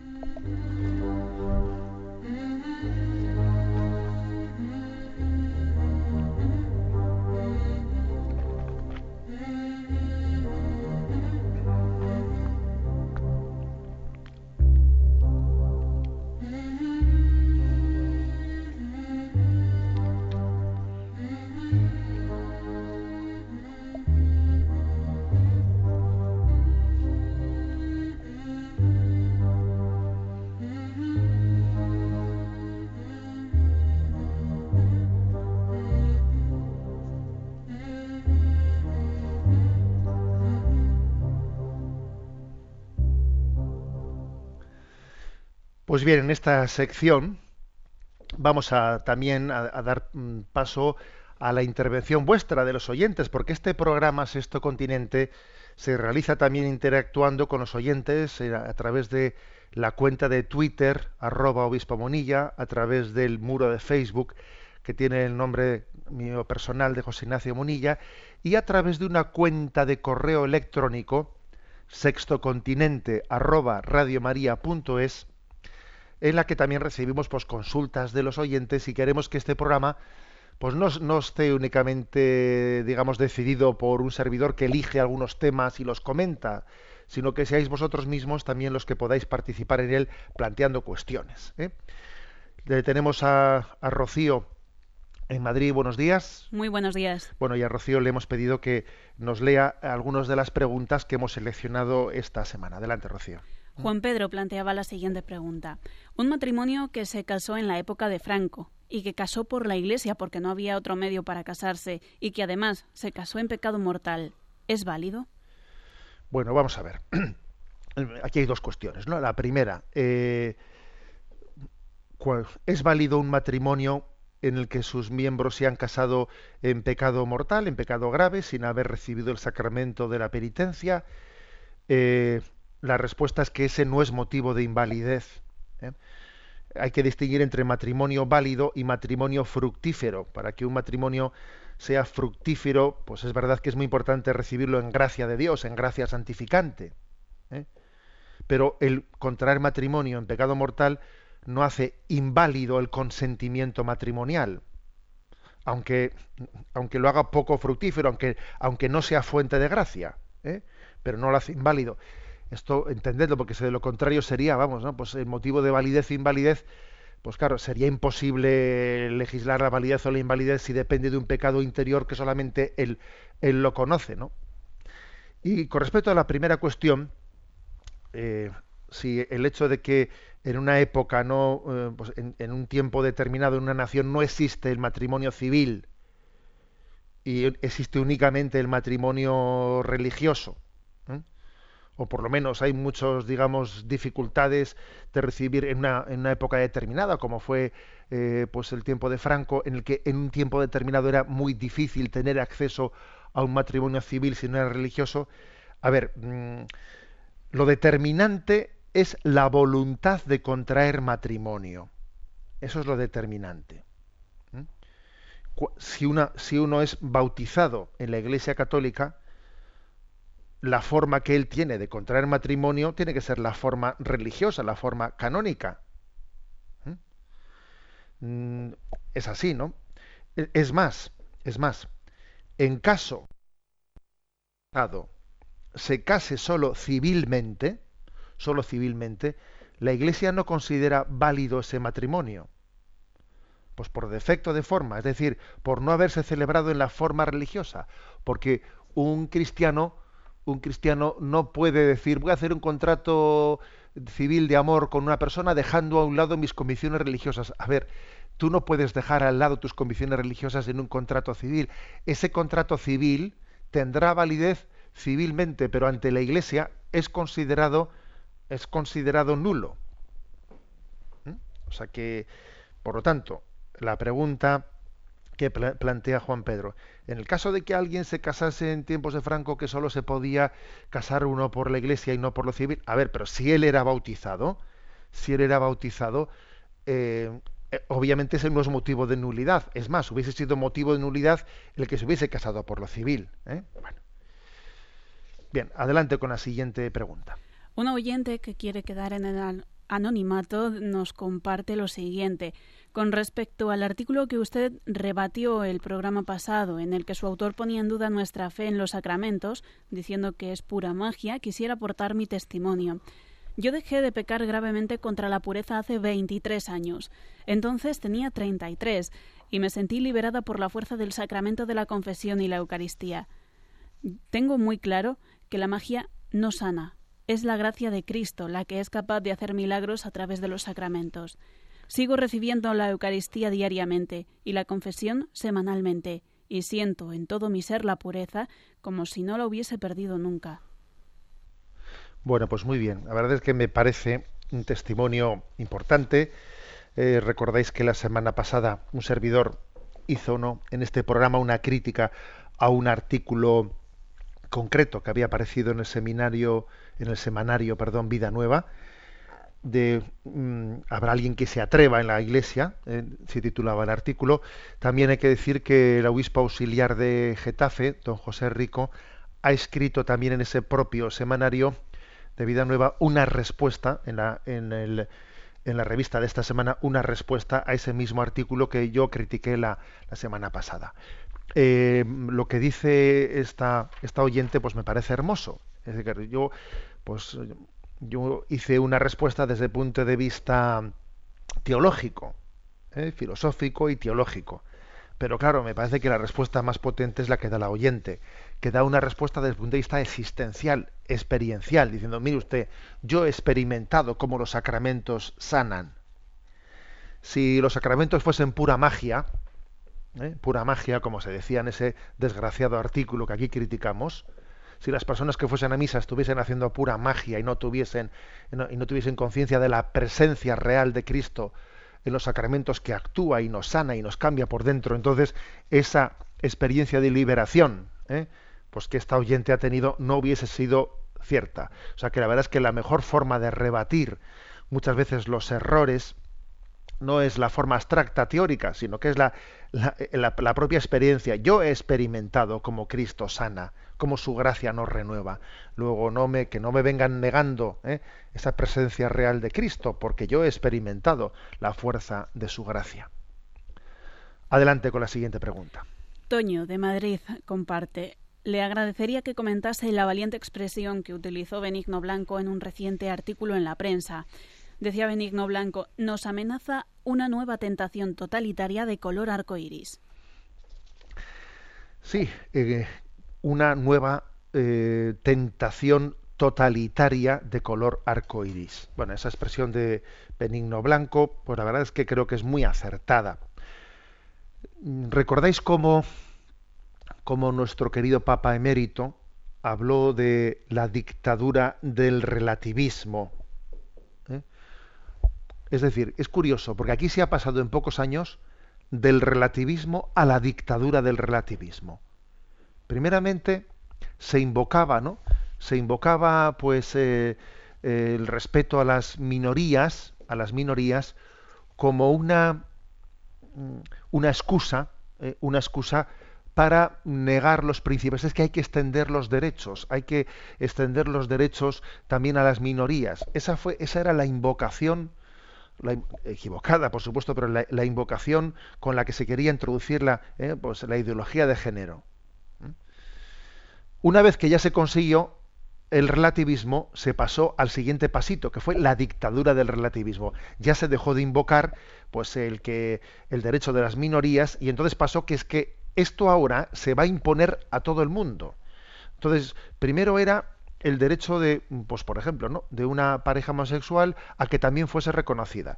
Pues bien, en esta sección vamos a también a, dar mm, paso a la intervención vuestra de los oyentes, porque este programa Sexto Continente se realiza también interactuando con los oyentes eh, a, través de la cuenta de Twitter, arroba obispo Monilla, a través del muro de Facebook, que tiene el nombre mío personal de José Ignacio Monilla, y a través de una cuenta de correo electrónico, sextocontinente arroba radiomaria.es, en la que también recibimos pues, consultas de los oyentes y queremos que este programa pues no, no, esté únicamente, digamos, decidido por un servidor que elige algunos temas y los comenta, sino que seáis vosotros mismos también los que podáis participar en él planteando cuestiones. ¿eh? Le tenemos a, a, Rocío en Madrid. Buenos días. Muy buenos días. Bueno, y a Rocío le hemos pedido que nos lea algunas de las preguntas que hemos seleccionado esta semana. Adelante, Rocío. Juan Pedro planteaba la siguiente pregunta. Un matrimonio que se casó en la época de Franco y que casó por la Iglesia porque no había otro medio para casarse y que además se casó en pecado mortal, ¿es válido? Bueno, vamos a ver. Aquí hay dos cuestiones. ¿no? La primera, eh, ¿es válido un matrimonio en el que sus miembros se han casado en pecado mortal, en pecado grave, sin haber recibido el sacramento de la penitencia? Eh, la respuesta es que ese no es motivo de invalidez. ¿eh? Hay que distinguir entre matrimonio válido y matrimonio fructífero. Para que un matrimonio sea fructífero, pues es verdad que es muy importante recibirlo en gracia de Dios, en gracia santificante. ¿eh? Pero el contraer matrimonio en pecado mortal no hace inválido el consentimiento matrimonial. Aunque, aunque lo haga poco fructífero, aunque, aunque no sea fuente de gracia, ¿eh? pero no lo hace inválido. Esto entendedlo, porque de lo contrario sería, vamos, ¿no? Pues el motivo de validez e invalidez, pues claro, sería imposible legislar la validez o la invalidez si depende de un pecado interior que solamente él, él lo conoce, ¿no? Y con respecto a la primera cuestión, eh, si el hecho de que en una época, no, eh, pues en, un tiempo determinado en una nación no existe el matrimonio civil y existe únicamente el matrimonio religioso, o por lo menos hay muchos, digamos, dificultades de recibir en una, en una época determinada, como fue eh, pues el tiempo de Franco, en el que en un tiempo determinado era muy difícil tener acceso a un matrimonio civil si no era religioso. A ver, mm, lo determinante es la voluntad de contraer matrimonio. Eso es lo determinante. Si, una, si uno es bautizado en la Iglesia Católica, la forma que él tiene de contraer matrimonio tiene que ser la forma religiosa, la forma canónica. Mm, es así, ¿no? E, es más, es más, en caso se case solo civilmente, solo civilmente, la Iglesia no considera válido ese matrimonio. Pues por defecto de forma, es decir, por no haberse celebrado en la forma religiosa, porque un cristiano, un cristiano no puede decir voy a hacer un contrato civil de amor con una persona dejando a un lado mis convicciones religiosas. A ver, tú no puedes dejar al lado tus convicciones religiosas en un contrato civil. Ese contrato civil tendrá validez civilmente, pero ante la Iglesia es considerado es considerado nulo. ¿Mm? O sea que, por lo tanto, la pregunta que plantea Juan Pedro, en el caso de que alguien se casase en tiempos de Franco, que solo se podía casar uno por la Iglesia y no por lo civil, a ver, pero si él era bautizado, si él era bautizado, eh, eh, obviamente ese no es motivo de nulidad. Es más, hubiese sido motivo de nulidad el que se hubiese casado por lo civil. ¿eh? Bueno. Bien, adelante con la siguiente pregunta. Un oyente que quiere quedar en el anonimato nos comparte lo siguiente. Con respecto al artículo que usted rebatió el programa pasado, en el que su autor ponía en duda nuestra fe en los sacramentos, diciendo que es pura magia, quisiera aportar mi testimonio. Yo dejé de pecar gravemente contra la pureza hace 23 años. Entonces tenía 33 y me sentí liberada por la fuerza del sacramento de la confesión y la Eucaristía. Tengo muy claro que la magia no sana. Es la gracia de Cristo la que es capaz de hacer milagros a través de los sacramentos. Sigo recibiendo la Eucaristía diariamente y la confesión semanalmente, y siento en todo mi ser la pureza como si no la hubiese perdido nunca. Bueno, pues muy bien. La verdad es que me parece un testimonio importante. Eh, recordáis que la semana pasada un servidor hizo ¿no? en este programa una crítica a un artículo concreto que había aparecido en el seminario, en el semanario, perdón, Vida Nueva, de mm, habrá alguien que se atreva en la iglesia, eh, se titulaba el artículo. También hay que decir que el obispo auxiliar de Getafe, don José Rico, ha escrito también en ese propio semanario de Vida Nueva una respuesta en la, en, el, en la revista de esta semana, una respuesta a ese mismo artículo que yo critiqué la, la semana pasada. Eh, lo que dice esta, esta oyente pues me parece hermoso. Es decir, yo, pues, yo hice una respuesta desde el punto de vista teológico, eh, filosófico y teológico. Pero claro, me parece que la respuesta más potente es la que da la oyente, que da una respuesta desde el punto de vista existencial, experiencial, diciendo, mire usted, yo he experimentado cómo los sacramentos sanan. Si los sacramentos fuesen pura magia, ¿eh? pura magia, como se decía en ese desgraciado artículo que aquí criticamos, si las personas que fuesen a misa estuviesen haciendo pura magia y no tuviesen, y no tuviesen conciencia de la presencia real de Cristo, en los sacramentos que actúa y nos sana y nos cambia por dentro. Entonces, esa experiencia de liberación, ¿eh? pues que esta oyente ha tenido, no hubiese sido cierta. O sea que la verdad es que la mejor forma de rebatir muchas veces los errores no es la forma abstracta teórica, sino que es la, la, propia experiencia. Yo he experimentado como Cristo sana, como su gracia nos renueva. Luego no me, que no me vengan negando ¿eh? esa presencia real de Cristo, porque yo he experimentado la fuerza de su gracia. Adelante con la siguiente pregunta. Toño, de Madrid, comparte. Le agradecería que comentase la valiente expresión que utilizó Benigno Blanco en un reciente artículo en la prensa. Decía Benigno Blanco, nos amenaza una nueva tentación totalitaria de color arcoíris. Sí, eh, una nueva eh, tentación totalitaria de color arcoíris. Bueno, esa expresión de Benigno Blanco, pues la verdad es que creo que es muy acertada. ¿Recordáis cómo, cómo nuestro querido Papa emérito habló de la dictadura del relativismo? Es decir, es curioso, porque aquí se ha pasado en pocos años del relativismo a la dictadura del relativismo. Primeramente, se invocaba, ¿no? Se invocaba, pues, eh, el respeto a las minorías, a las minorías, como una, mm, una excusa, eh, una excusa para negar los principios. Es que hay que extender los derechos, hay que extender los derechos también a las minorías. Esa fue, esa era la invocación, la, equivocada, por supuesto, pero la, invocación con la que se quería introducir la, eh, pues, la ideología de género. Una vez que ya se consiguió, el relativismo se pasó al siguiente pasito, que fue la dictadura del relativismo. Ya se dejó de invocar pues el que el derecho de las minorías y entonces pasó que es que esto ahora se va a imponer a todo el mundo. Entonces, primero era el derecho de, pues por ejemplo, ¿no? de una pareja homosexual a que también fuese reconocida.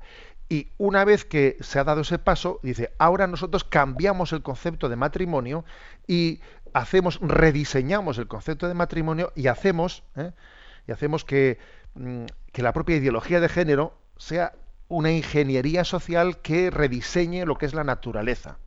Y una vez que se ha dado ese paso, dice, ahora nosotros cambiamos el concepto de matrimonio y hacemos, rediseñamos el concepto de matrimonio y hacemos, ¿eh? y hacemos que, mm, que la propia ideología de género sea una ingeniería social que rediseñe lo que es la naturaleza.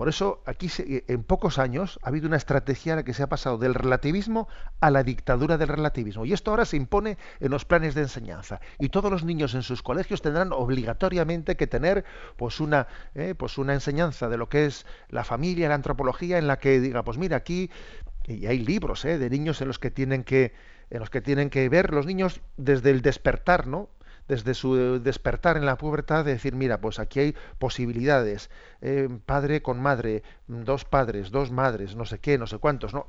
Por eso aquí en pocos años ha habido una estrategia en la que se ha pasado del relativismo a la dictadura del relativismo. Y esto ahora se impone en los planes de enseñanza. Y todos los niños en sus colegios tendrán obligatoriamente que tener pues una, eh, pues una enseñanza de lo que es la familia, la antropología, en la que diga, pues mira, aquí y hay libros eh, de niños en los que tienen que en los que tienen que ver los niños desde el despertar, ¿no? Desde su despertar en la pubertad, de decir, mira, pues aquí hay posibilidades, eh, padre con madre, dos padres, dos madres, no sé qué, no sé cuántos, ¿no?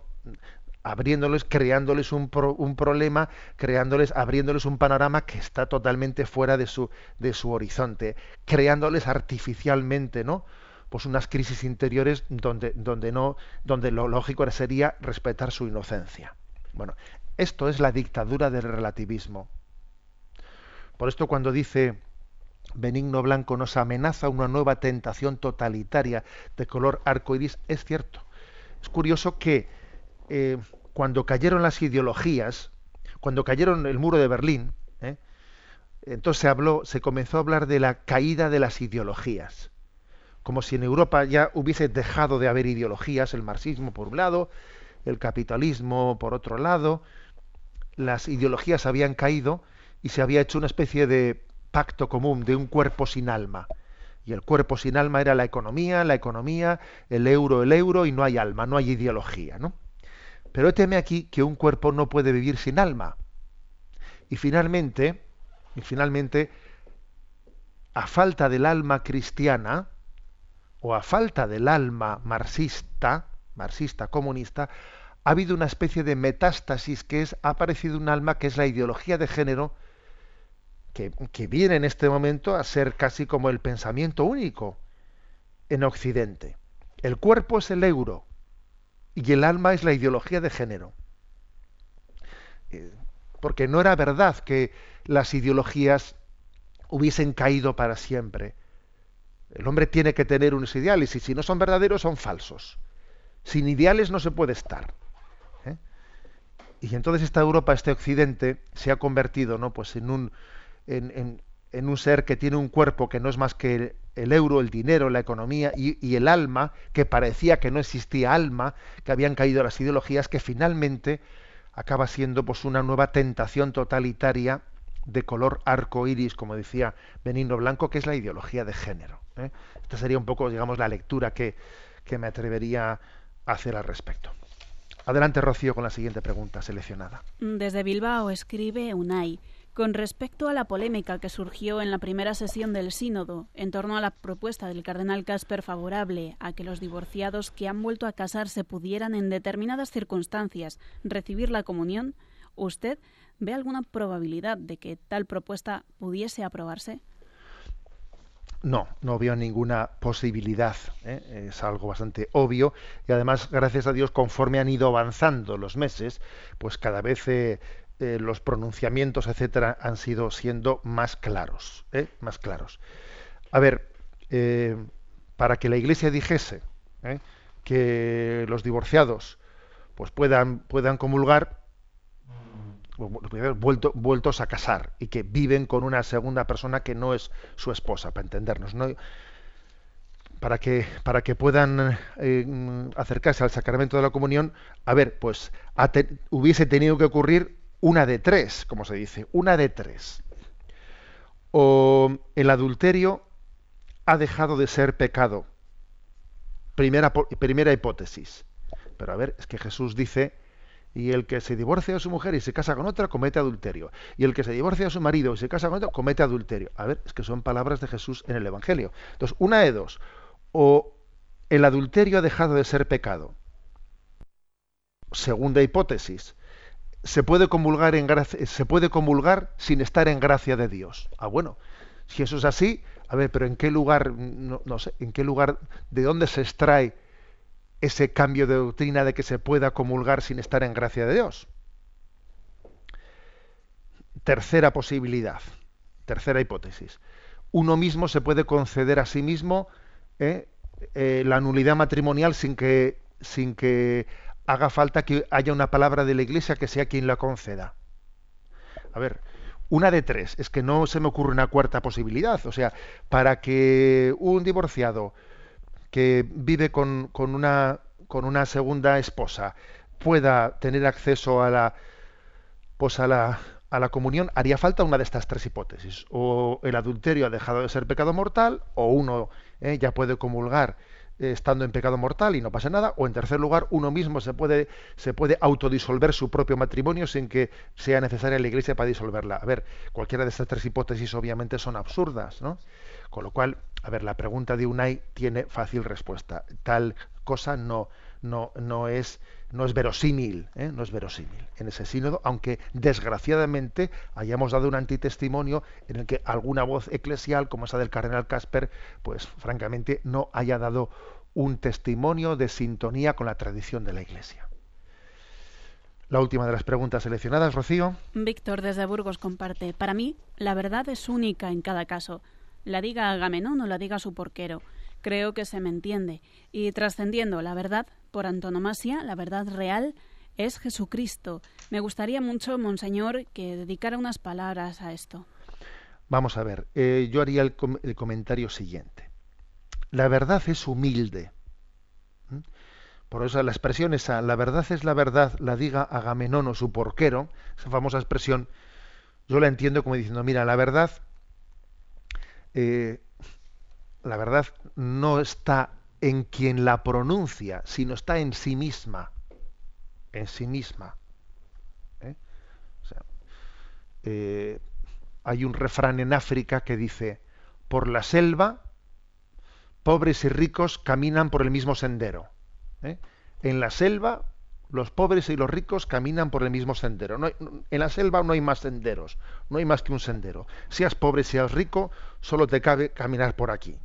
abriéndoles, creándoles un, un problema, creándoles, abriéndoles un panorama que está totalmente fuera de su, de su horizonte, creándoles artificialmente, ¿no? Pues unas crisis interiores donde, donde no, donde lo lógico sería respetar su inocencia. Bueno, esto es la dictadura del relativismo. Por esto cuando dice Benigno Blanco nos amenaza una nueva tentación totalitaria de color arcoiris, es cierto. Es curioso que eh, cuando cayeron las ideologías, cuando cayeron el muro de Berlín, ¿eh? entonces se habló, se comenzó a hablar de la caída de las ideologías, como si en Europa ya hubiese dejado de haber ideologías, el marxismo por un lado, el capitalismo por otro lado, las ideologías habían caído y se había hecho una especie de pacto común de un cuerpo sin alma. Y el cuerpo sin alma era la economía, la economía, el euro, el euro, y no hay alma, no hay ideología, ¿no? Pero teme aquí que un cuerpo no puede vivir sin alma. Y finalmente, y finalmente, a falta del alma cristiana, o a falta del alma marxista, marxista comunista, ha habido una especie de metástasis que es, ha aparecido un alma que es la ideología de género, que, viene en este momento a ser casi como el pensamiento único en Occidente. El cuerpo es el euro y el alma es la ideología de género. Eh, porque no era verdad que las ideologías hubiesen caído para siempre. El hombre tiene que tener unos ideales y si no son verdaderos son falsos. Sin ideales no se puede estar. ¿eh? Y entonces esta Europa, este Occidente, se ha convertido ¿no? pues en un, en, un ser que tiene un cuerpo que no es más que el, euro, el dinero, la economía y, el alma, que parecía que no existía alma, que habían caído las ideologías, que finalmente acaba siendo pues una nueva tentación totalitaria de color arco iris, como decía Benigno Blanco, que es la ideología de género. ¿eh? Esta sería un poco, digamos, la lectura que, que me atrevería a hacer al respecto. Adelante, Rocío, con la siguiente pregunta seleccionada. Desde Bilbao escribe Unai. Con respecto a la polémica que surgió en la primera sesión del sínodo en torno a la propuesta del cardenal Casper favorable a que los divorciados que han vuelto a casarse pudieran en determinadas circunstancias recibir la comunión, ¿usted ve alguna probabilidad de que tal propuesta pudiese aprobarse? No, no veo ninguna posibilidad. ¿eh? Es algo bastante obvio y además, gracias a Dios, conforme han ido avanzando los meses, pues cada vez eh, eh, los pronunciamientos, etcétera, han sido siendo más claros, ¿eh? más claros. A ver, eh, para que la Iglesia dijese que los divorciados pues puedan puedan comulgar vuelto, vueltos a casar y que viven con una segunda persona que no es su esposa, para entendernos. ¿no? para que, para que puedan eh, acercarse al sacramento de la comunión, a ver, pues hubiese tenido que ocurrir una de tres, como se dice, una de tres. O el adulterio ha dejado de ser pecado. Primera, primera hipótesis. Pero a ver, es que Jesús dice, y el que se divorcia de su mujer y se casa con otra comete adulterio. Y el que se divorcia de su marido y se casa con otro comete adulterio. A ver, es que son palabras de Jesús en el Evangelio. Entonces, una de dos. O el adulterio ha dejado de ser pecado. Segunda hipótesis. Se puede comulgar sin estar en gracia de Dios. Ah, bueno, si eso es así, a ver, pero ¿en qué lugar, no, sé, en qué lugar, de dónde se extrae ese cambio de doctrina de que se pueda comulgar sin estar en gracia de Dios? Tercera posibilidad, tercera hipótesis. Uno mismo se puede conceder a sí mismo eh, eh, la nulidad matrimonial sin que, sin que haga falta que haya una palabra de la Iglesia que sea quien la conceda. A ver, una de tres, es que no se me ocurre una cuarta posibilidad. O sea, para que un divorciado que vive con, una, con una segunda esposa pueda tener acceso a la, pues a la, a la comunión, haría falta una de estas tres hipótesis. O el adulterio ha dejado de ser pecado mortal, o uno eh, ya puede comulgar estando en pecado mortal y no pasa nada, o en tercer lugar, uno mismo se puede, se puede autodisolver su propio matrimonio sin que sea necesaria la iglesia para disolverla. A ver, cualquiera de estas tres hipótesis obviamente son absurdas, ¿no? Con lo cual, a ver, la pregunta de Unai tiene fácil respuesta. Tal cosa no, no, no es no es verosímil, ¿eh? no es verosímil en ese sínodo, aunque desgraciadamente hayamos dado un antitestimonio en el que alguna voz eclesial, como esa del cardenal Casper, pues francamente no haya dado un testimonio de sintonía con la tradición de la Iglesia. La última de las preguntas seleccionadas, Rocío. Víctor desde Burgos comparte. Para mí, la verdad es única en cada caso. La diga Agamenón o la diga su porquero. Creo que se me entiende. Y trascendiendo la verdad, por antonomasia, la verdad real es Jesucristo. Me gustaría mucho, Monseñor, que dedicara unas palabras a esto. Vamos a ver, eh, yo haría el, comentario siguiente. La verdad es humilde. ¿Mm? Por eso la expresión esa, la verdad es la verdad, la diga Agamenón o su porquero, esa famosa expresión, yo la entiendo como diciendo, mira, la verdad, eh, la verdad no está en quien la pronuncia, sino está en sí misma. En sí misma. ¿eh? Eh, hay un refrán en África que dice, por la selva, pobres y ricos caminan por el mismo sendero. ¿eh? En la selva, los pobres y los ricos caminan por el mismo sendero. en la selva no hay más senderos, no hay más que un sendero. Seas pobre, seas rico, solo te cabe caminar por aquí.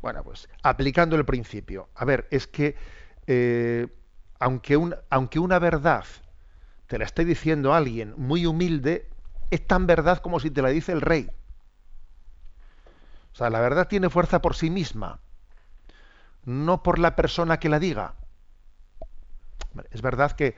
Bueno, pues aplicando el principio. A ver, es que eh, aunque, aunque una verdad te la esté diciendo alguien muy humilde, es tan verdad como si te la dice el rey. O sea, la verdad tiene fuerza por sí misma, no por la persona que la diga. Es verdad que,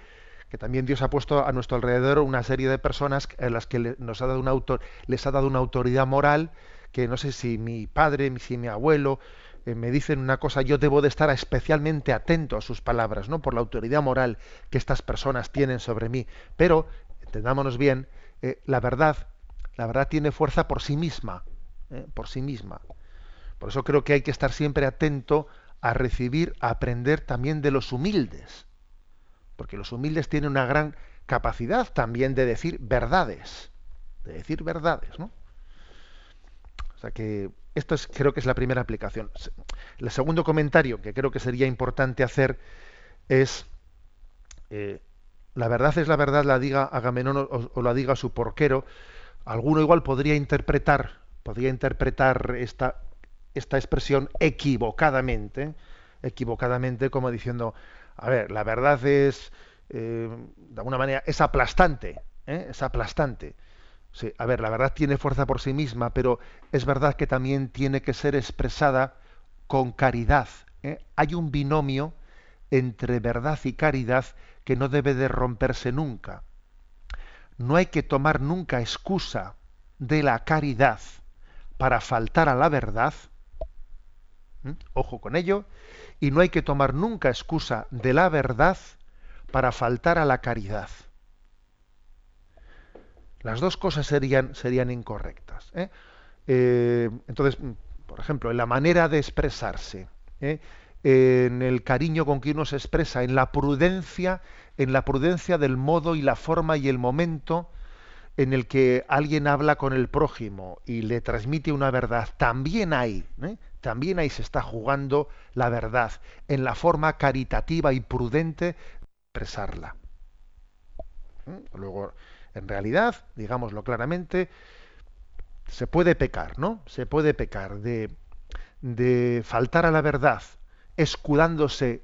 también Dios ha puesto a nuestro alrededor una serie de personas en las que nos ha dado un autor, les ha dado una autoridad moral que no sé si mi padre, si mi abuelo eh, me dicen una cosa, yo debo de estar especialmente atento a sus palabras, ¿no? Por la autoridad moral que estas personas tienen sobre mí. Pero, entendámonos bien, eh, la verdad, la verdad tiene fuerza por sí misma, ¿eh? por sí misma. Por eso creo que hay que estar siempre atento a recibir, a aprender también de los humildes. Porque los humildes tienen una gran capacidad también de decir verdades. De decir verdades, ¿no? O sea que esto es, creo que es la primera aplicación. El segundo comentario que creo que sería importante hacer es eh, la verdad es la verdad, la diga Agamenón o, o, la diga su porquero. Alguno igual podría interpretar, podría interpretar esta, esta expresión equivocadamente, equivocadamente como diciendo, a ver, la verdad es, eh, de alguna manera, es aplastante, ¿eh? es aplastante. Sí, a ver, la verdad tiene fuerza por sí misma, pero es verdad que también tiene que ser expresada con caridad. ¿eh? Hay un binomio entre verdad y caridad que no debe de romperse nunca. No hay que tomar nunca excusa de la caridad para faltar a la verdad. Ojo con ello. Y no hay que tomar nunca excusa de la verdad para faltar a la caridad. Las dos cosas serían, serían incorrectas. ¿eh? Eh, entonces, por ejemplo, en la manera de expresarse, ¿eh? en el cariño con que uno se expresa, en la prudencia, en la prudencia del modo y la forma y el momento en el que alguien habla con el prójimo y le transmite una verdad, también hay, también ahí se está jugando la verdad, en la forma caritativa y prudente de expresarla. Luego, en realidad, digámoslo claramente, se puede pecar, ¿no? Se puede pecar de, de faltar a la verdad, escudándose,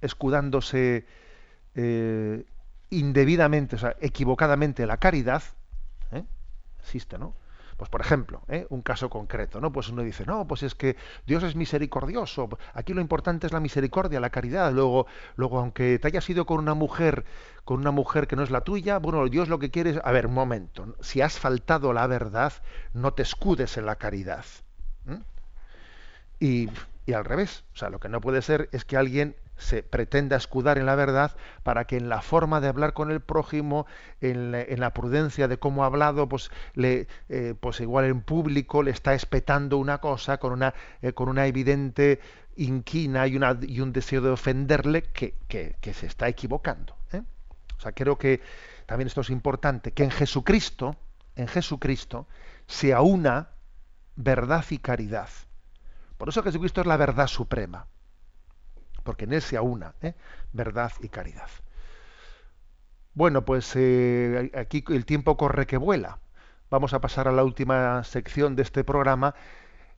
escudándose eh, indebidamente, o sea, equivocadamente la caridad, ¿eh? existe, ¿no? Pues por ejemplo, ¿eh? un caso concreto, ¿no? Pues uno dice, no, pues es que Dios es misericordioso. Aquí lo importante es la misericordia, la caridad. Luego, luego, aunque te hayas ido con una mujer, con una mujer que no es la tuya, bueno, Dios lo que quiere es, a ver, un momento, si has faltado la verdad, no te escudes en la caridad. Y, y al revés, o sea, lo que no puede ser es que alguien se pretenda escudar en la verdad para que en la forma de hablar con el prójimo, en la, prudencia de cómo ha hablado, pues, le, eh, pues igual en público le está espetando una cosa con una, eh, con una evidente inquina y, una, y un deseo de ofenderle que, que, se está equivocando. ¿eh? O sea, creo que también esto es importante, que en Jesucristo, en Jesucristo, se aúna verdad y caridad. Por eso Jesucristo es la verdad suprema porque en él se ¿eh? verdad y caridad. Bueno, pues eh, aquí el tiempo corre que vuela. Vamos a pasar a la última sección de este programa,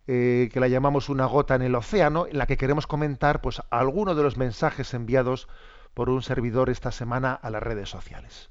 eh, que la llamamos Una gota en el océano, en la que queremos comentar pues, algunos de los mensajes enviados por un servidor esta semana a las redes sociales.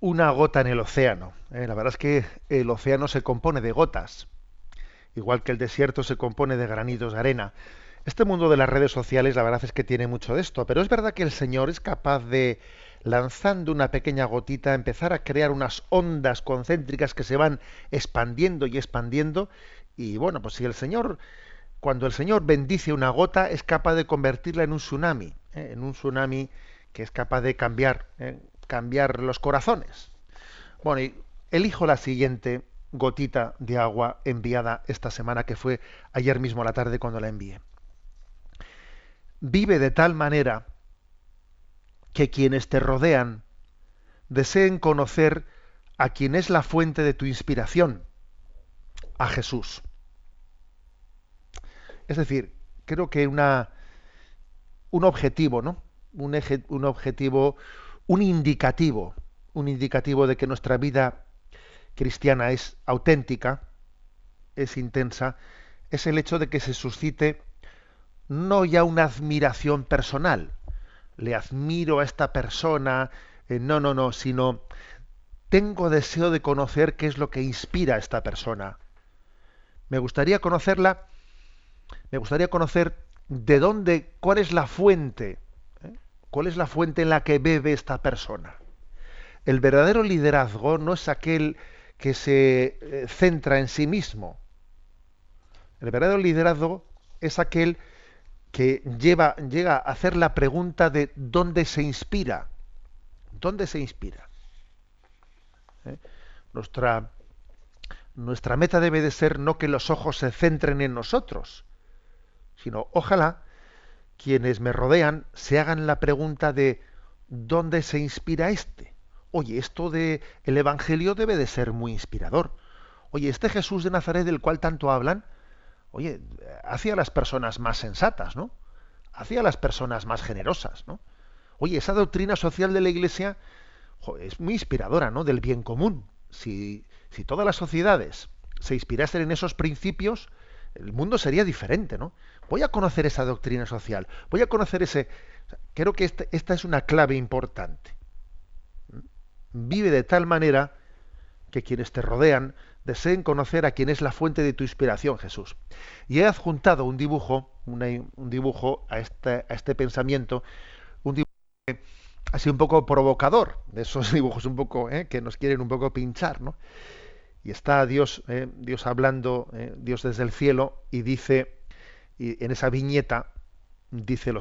Una gota en el océano. ¿eh? La verdad es que el océano se compone de gotas, igual que el desierto se compone de granitos de arena. Este mundo de las redes sociales, la verdad es que tiene mucho de esto, pero es verdad que el Señor es capaz de, lanzando una pequeña gotita, empezar a crear unas ondas concéntricas que se van expandiendo y expandiendo. Y bueno, pues si el Señor, cuando el Señor bendice una gota, es capaz de convertirla en un tsunami, ¿eh? en un tsunami que es capaz de cambiar. ¿eh? Cambiar los corazones. Bueno, y elijo la siguiente gotita de agua enviada esta semana, que fue ayer mismo la tarde cuando la envié. Vive de tal manera que quienes te rodean deseen conocer a quien es la fuente de tu inspiración, a Jesús. Es decir, creo que una, un objetivo, ¿no? Un, eje, un objetivo, un indicativo, un indicativo de que nuestra vida cristiana es auténtica, es intensa, es el hecho de que se suscite no ya una admiración personal, le admiro a esta persona, eh, no, no, no, sino tengo deseo de conocer qué es lo que inspira a esta persona. Me gustaría conocerla, me gustaría conocer de dónde, cuál es la fuente ¿Cuál es la fuente en la que bebe esta persona? El verdadero liderazgo no es aquel que se eh, centra en sí mismo. El verdadero liderazgo es aquel que llega a hacer la pregunta de dónde se inspira. ¿Dónde se inspira? ¿Eh? Nuestra, nuestra meta debe de ser no que los ojos se centren en nosotros, sino ojalá quienes me rodean se hagan la pregunta de ¿dónde se inspira este? Oye, esto de el evangelio debe de ser muy inspirador. Oye, este Jesús de Nazaret del cual tanto hablan, oye, hacia las personas más sensatas, ¿no? Hacia las personas más generosas, ¿no? Oye, esa doctrina social de la Iglesia es muy inspiradora, ¿no? Del bien común. Si, si todas las sociedades se inspirasen en esos principios, el mundo sería diferente, ¿no? Voy a conocer esa doctrina social, voy a conocer ese... Creo que este, esta es una clave importante. Vive de tal manera que quienes te rodean deseen conocer a quien es la fuente de tu inspiración, Jesús. Y he adjuntado un dibujo, un dibujo a este, a este pensamiento, un dibujo así un poco provocador, de esos dibujos un poco ¿eh? que nos quieren un poco pinchar, ¿no? Y está Dios, ¿eh? Dios hablando, ¿eh? Dios desde el cielo, y dice, y en esa viñeta dice,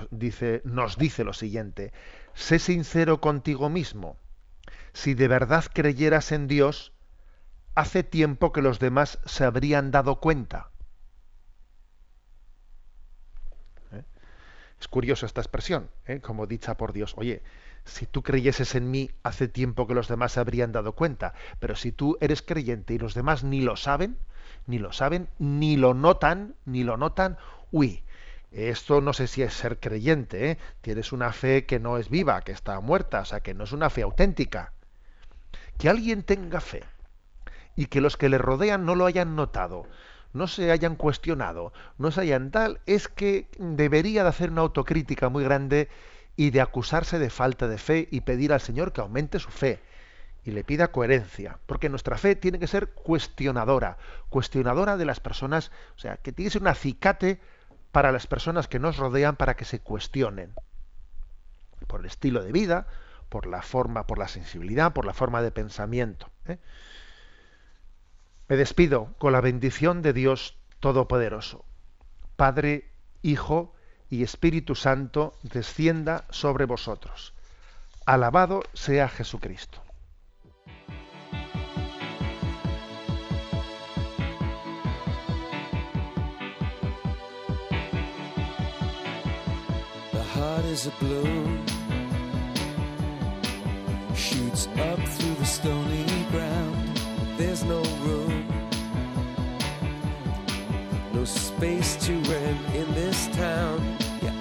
nos dice lo siguiente: sé sincero contigo mismo. Si de verdad creyeras en Dios, hace tiempo que los demás se habrían dado cuenta. Es curiosa esta expresión, como dicha por Dios. Oye, si tú creyeses en mí, hace tiempo que los demás se habrían dado cuenta. Pero si tú eres creyente y los demás ni lo saben, ni lo saben, ni lo notan, ni lo notan, uy, esto no sé si es ser creyente, ¿eh? tienes una fe que no es viva, que está muerta, o sea, que no es una fe auténtica. Que alguien tenga fe y que los que le rodean no lo hayan notado, no se hayan cuestionado, no se hayan tal, es que debería de hacer una autocrítica muy grande y de acusarse de falta de fe y pedir al Señor que aumente su fe y le pida coherencia, porque nuestra fe tiene que ser cuestionadora, cuestionadora de las personas, o sea, que tiene que ser un acicate para las personas que nos rodean para que se cuestionen por el estilo de vida, por la forma, por la sensibilidad, por la forma de pensamiento. ¿eh? Me despido con la bendición de Dios Todopoderoso, Padre, Hijo y Espíritu Santo descienda sobre vosotros. Alabado sea Jesucristo. The heart is a balloon, shoots up through the stony ground. There's no room, no space to rent in this town.